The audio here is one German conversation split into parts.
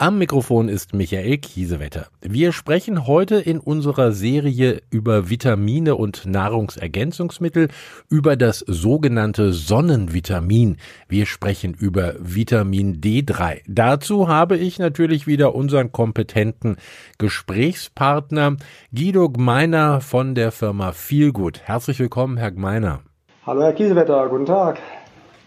Am Mikrofon ist Michael Kiesewetter. Wir sprechen heute in unserer Serie über Vitamine und Nahrungsergänzungsmittel, über das sogenannte Sonnenvitamin. Wir sprechen über Vitamin D3. Dazu habe ich natürlich wieder unseren kompetenten Gesprächspartner Guido Gmeiner von der Firma Feelgood. Herzlich willkommen, Herr Gmeiner. Hallo, Herr Kiesewetter. Guten Tag.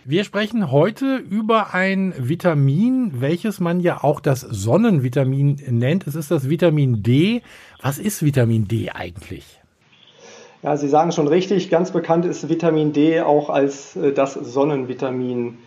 Wir sprechen heute über ein Vitamin, welches man ja auch das Sonnenvitamin nennt. Es ist das Vitamin D. Was ist Vitamin D eigentlich? Ja, Sie sagen schon richtig. Ganz bekannt ist Vitamin D auch als äh, das Sonnenvitamin.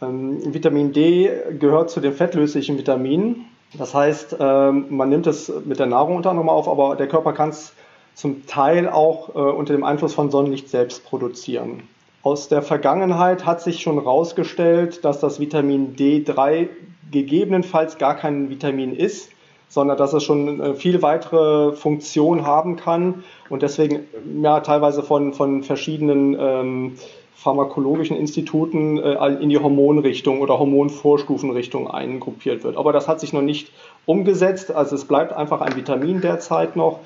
Ähm, Vitamin D gehört zu den fettlöslichen Vitaminen. Das heißt, ähm, man nimmt es mit der Nahrung unter anderem auf, aber der Körper kann es zum Teil auch äh, unter dem Einfluss von Sonnenlicht selbst produzieren. Aus der Vergangenheit hat sich schon herausgestellt, dass das Vitamin D3 gegebenenfalls gar kein Vitamin ist, sondern dass es schon äh, viel weitere Funktion haben kann und deswegen ja teilweise von, von verschiedenen ähm, pharmakologischen Instituten äh, in die Hormonrichtung oder Hormonvorstufenrichtung eingruppiert wird. Aber das hat sich noch nicht umgesetzt, also es bleibt einfach ein Vitamin derzeit noch.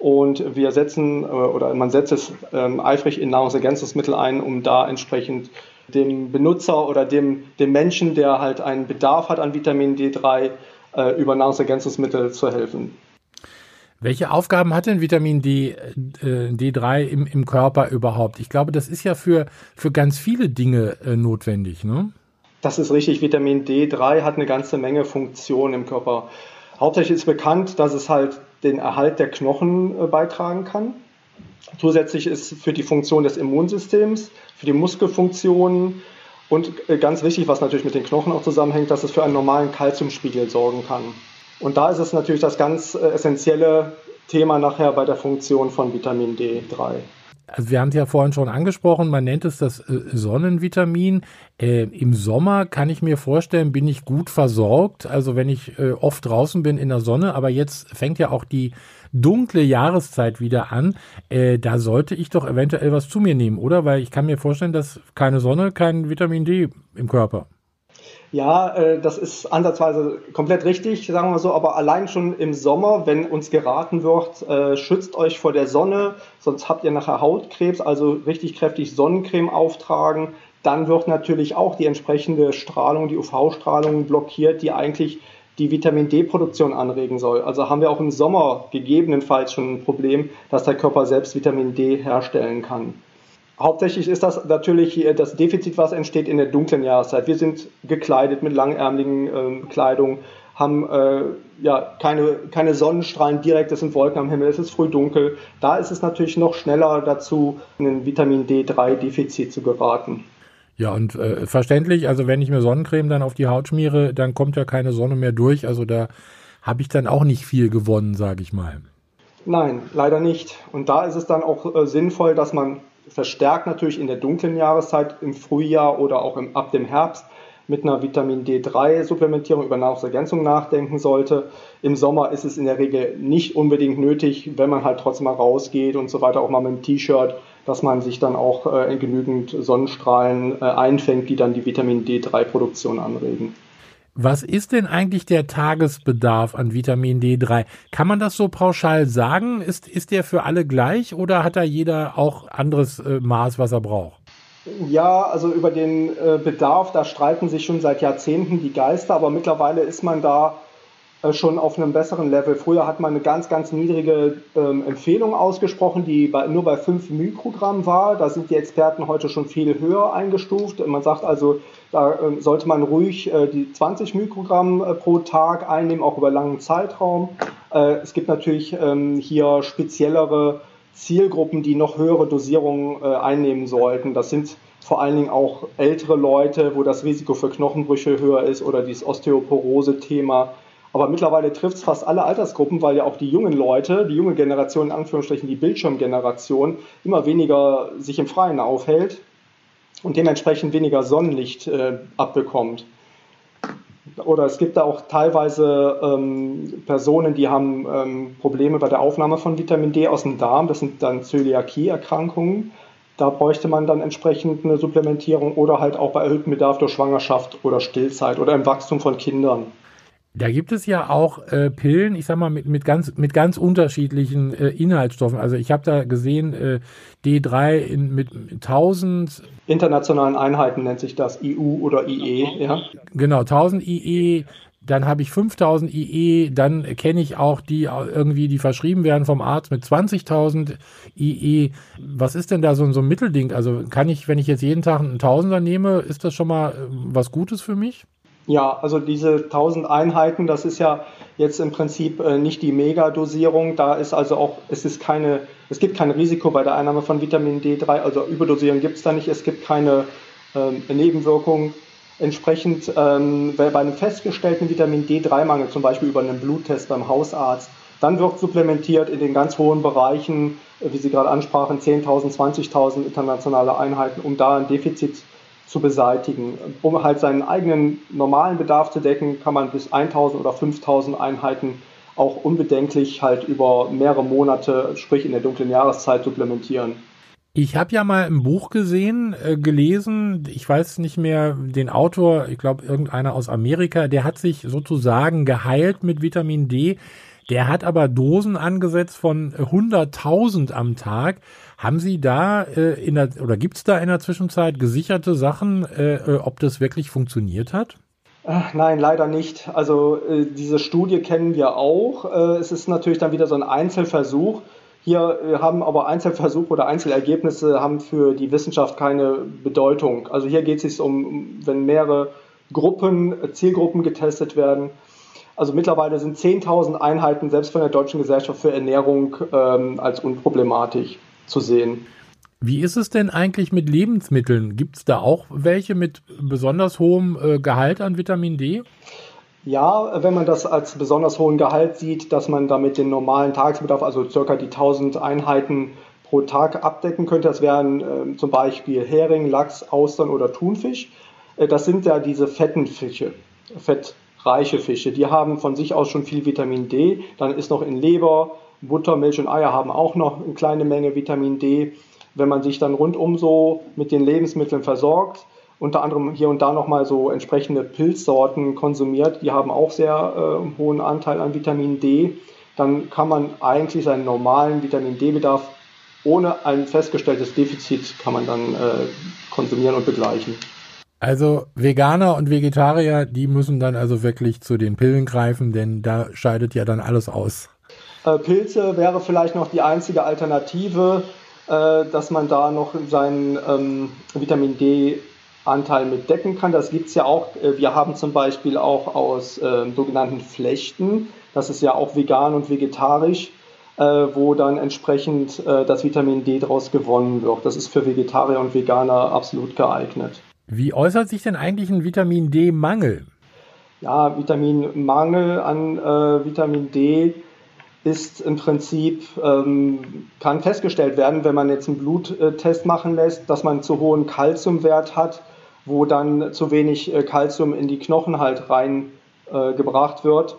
Und wir setzen äh, oder man setzt es ähm, eifrig in Nahrungsergänzungsmittel ein, um da entsprechend dem Benutzer oder dem, dem Menschen, der halt einen Bedarf hat an Vitamin D3, äh, über Nahrungsergänzungsmittel zu helfen. Welche Aufgaben hat denn Vitamin D, äh, D3 im, im Körper überhaupt? Ich glaube, das ist ja für, für ganz viele Dinge notwendig, ne? Das ist richtig. Vitamin D3 hat eine ganze Menge Funktionen im Körper. Hauptsächlich ist bekannt, dass es halt den Erhalt der Knochen äh, beitragen kann. Zusätzlich ist für die Funktion des Immunsystems, für die Muskelfunktionen und äh, ganz wichtig, was natürlich mit den Knochen auch zusammenhängt, dass es für einen normalen Kalziumspiegel sorgen kann. Und da ist es natürlich das ganz äh, essentielle Thema nachher bei der Funktion von Vitamin D3. Also wir haben es ja vorhin schon angesprochen, man nennt es das äh, Sonnenvitamin. Äh, Im Sommer kann ich mir vorstellen, bin ich gut versorgt. Also wenn ich äh, oft draußen bin in der Sonne, aber jetzt fängt ja auch die dunkle Jahreszeit wieder an. Äh, da sollte ich doch eventuell was zu mir nehmen, oder? Weil ich kann mir vorstellen, dass keine Sonne, kein Vitamin D im Körper. Ja, äh, das ist ansatzweise komplett richtig, sagen wir so, aber allein schon im Sommer, wenn uns geraten wird, äh, schützt euch vor der Sonne, sonst habt ihr nachher Hautkrebs, also richtig kräftig Sonnencreme auftragen. Dann wird natürlich auch die entsprechende Strahlung, die UV-Strahlung blockiert, die eigentlich die Vitamin D-Produktion anregen soll. Also haben wir auch im Sommer gegebenenfalls schon ein Problem, dass der Körper selbst Vitamin D herstellen kann. Hauptsächlich ist das natürlich das Defizit, was entsteht in der dunklen Jahreszeit. Wir sind gekleidet mit langärmeligen äh, Kleidung, haben äh, ja keine, keine Sonnenstrahlen direkt, es sind Wolken am Himmel, es ist früh dunkel. Da ist es natürlich noch schneller dazu, in ein Vitamin D3-Defizit zu geraten. Ja, und äh, verständlich, also wenn ich mir Sonnencreme dann auf die Haut schmiere, dann kommt ja keine Sonne mehr durch. Also da habe ich dann auch nicht viel gewonnen, sage ich mal. Nein, leider nicht. Und da ist es dann auch äh, sinnvoll, dass man verstärkt natürlich in der dunklen Jahreszeit im Frühjahr oder auch im, ab dem Herbst mit einer Vitamin D3-Supplementierung über Nahrungsergänzung nachdenken sollte. Im Sommer ist es in der Regel nicht unbedingt nötig, wenn man halt trotzdem mal rausgeht und so weiter, auch mal mit einem T-Shirt, dass man sich dann auch äh, genügend Sonnenstrahlen äh, einfängt, die dann die Vitamin D3-Produktion anregen. Was ist denn eigentlich der Tagesbedarf an Vitamin D3? Kann man das so pauschal sagen? Ist, ist der für alle gleich oder hat da jeder auch anderes äh, Maß, was er braucht? Ja, also über den äh, Bedarf, da streiten sich schon seit Jahrzehnten die Geister, aber mittlerweile ist man da schon auf einem besseren Level. Früher hat man eine ganz, ganz niedrige ähm, Empfehlung ausgesprochen, die bei, nur bei 5 Mikrogramm war. Da sind die Experten heute schon viel höher eingestuft. Man sagt also, da äh, sollte man ruhig äh, die 20 Mikrogramm äh, pro Tag einnehmen, auch über langen Zeitraum. Äh, es gibt natürlich ähm, hier speziellere Zielgruppen, die noch höhere Dosierungen äh, einnehmen sollten. Das sind vor allen Dingen auch ältere Leute, wo das Risiko für Knochenbrüche höher ist oder dieses Osteoporose-Thema aber mittlerweile trifft es fast alle Altersgruppen, weil ja auch die jungen Leute, die junge Generation, in Anführungsstrichen die Bildschirmgeneration, immer weniger sich im Freien aufhält und dementsprechend weniger Sonnenlicht äh, abbekommt. oder es gibt da auch teilweise ähm, Personen, die haben ähm, Probleme bei der Aufnahme von Vitamin D aus dem Darm. Das sind dann Zöliakie-Erkrankungen. Da bräuchte man dann entsprechend eine Supplementierung oder halt auch bei erhöhtem Bedarf durch Schwangerschaft oder Stillzeit oder im Wachstum von Kindern. Da gibt es ja auch äh, Pillen, ich sag mal, mit, mit, ganz, mit ganz unterschiedlichen äh, Inhaltsstoffen. Also ich habe da gesehen, äh, D3 in, mit 1000 internationalen Einheiten nennt sich das, EU oder IE, ja. Genau, 1000 IE, dann habe ich 5000 IE, dann kenne ich auch die irgendwie, die verschrieben werden vom Arzt mit 20.000 IE. Was ist denn da so, so ein Mittelding? Also kann ich, wenn ich jetzt jeden Tag einen Tausender nehme, ist das schon mal äh, was Gutes für mich? Ja, also diese 1000 Einheiten, das ist ja jetzt im Prinzip äh, nicht die Megadosierung. Da ist also auch, es ist keine, es gibt kein Risiko bei der Einnahme von Vitamin D3, also Überdosierung gibt es da nicht. Es gibt keine ähm, Nebenwirkungen. Entsprechend, ähm, bei einem festgestellten Vitamin D3-Mangel, zum Beispiel über einen Bluttest beim Hausarzt, dann wird supplementiert in den ganz hohen Bereichen, äh, wie Sie gerade ansprachen, 10.000, 20.000 internationale Einheiten, um da ein Defizit zu zu beseitigen. Um halt seinen eigenen normalen Bedarf zu decken, kann man bis 1000 oder 5000 Einheiten auch unbedenklich halt über mehrere Monate, sprich in der dunklen Jahreszeit, supplementieren. Ich habe ja mal ein Buch gesehen, äh, gelesen, ich weiß nicht mehr den Autor, ich glaube irgendeiner aus Amerika, der hat sich sozusagen geheilt mit Vitamin D. Der hat aber Dosen angesetzt von 100.000 am Tag. Haben Sie da äh, in der, oder gibt es da in der Zwischenzeit gesicherte Sachen, äh, äh, ob das wirklich funktioniert hat? Nein, leider nicht. Also äh, diese Studie kennen wir auch. Äh, es ist natürlich dann wieder so ein Einzelversuch. Hier äh, haben aber Einzelversuche oder Einzelergebnisse haben für die Wissenschaft keine Bedeutung. Also hier geht es sich um, wenn mehrere Gruppen, Zielgruppen getestet werden. Also mittlerweile sind 10.000 Einheiten selbst von der Deutschen Gesellschaft für Ernährung ähm, als unproblematisch zu sehen. Wie ist es denn eigentlich mit Lebensmitteln? Gibt es da auch welche mit besonders hohem äh, Gehalt an Vitamin D? Ja, wenn man das als besonders hohen Gehalt sieht, dass man damit den normalen Tagesbedarf, also circa die 1000 Einheiten pro Tag abdecken könnte. Das wären äh, zum Beispiel Hering, Lachs, Austern oder Thunfisch. Äh, das sind ja diese fetten Fische, fettreiche Fische. Die haben von sich aus schon viel Vitamin D. Dann ist noch in Leber, Butter, Milch und Eier haben auch noch eine kleine Menge Vitamin D. Wenn man sich dann rundum so mit den Lebensmitteln versorgt, unter anderem hier und da nochmal so entsprechende Pilzsorten konsumiert, die haben auch sehr äh, hohen Anteil an Vitamin D, dann kann man eigentlich seinen normalen Vitamin D-Bedarf ohne ein festgestelltes Defizit kann man dann äh, konsumieren und begleichen. Also Veganer und Vegetarier, die müssen dann also wirklich zu den Pillen greifen, denn da scheidet ja dann alles aus. Äh, Pilze wäre vielleicht noch die einzige Alternative, äh, dass man da noch seinen ähm, Vitamin D-Anteil mit decken kann. Das gibt es ja auch. Äh, wir haben zum Beispiel auch aus äh, sogenannten Flechten, das ist ja auch vegan und vegetarisch, wo dann entsprechend das Vitamin D daraus gewonnen wird. Das ist für Vegetarier und Veganer absolut geeignet. Wie äußert sich denn eigentlich ein Vitamin D-Mangel? Ja, Vitaminmangel an Vitamin D ist im Prinzip, ähm, kann festgestellt werden, wenn man jetzt einen Bluttest machen lässt, dass man zu hohen Kalziumwert hat, wo dann zu wenig äh, Kalzium in die Knochen halt reingebracht äh, wird.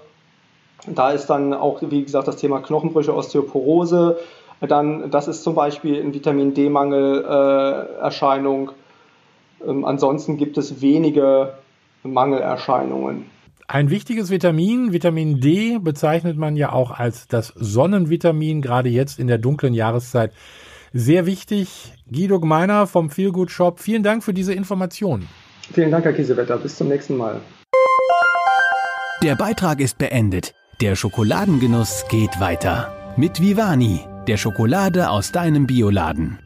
Da ist dann auch, wie gesagt, das Thema Knochenbrüche, Osteoporose. Dann, das ist zum Beispiel ein Vitamin D-Mangelerscheinung. Äh, ähm, ansonsten gibt es wenige Mangelerscheinungen. Ein wichtiges Vitamin, Vitamin D, bezeichnet man ja auch als das Sonnenvitamin, gerade jetzt in der dunklen Jahreszeit. Sehr wichtig. Guido Gmeiner vom Feelgood Shop, vielen Dank für diese Information. Vielen Dank, Herr Kiesewetter. Bis zum nächsten Mal. Der Beitrag ist beendet. Der Schokoladengenuss geht weiter. Mit Vivani, der Schokolade aus deinem Bioladen.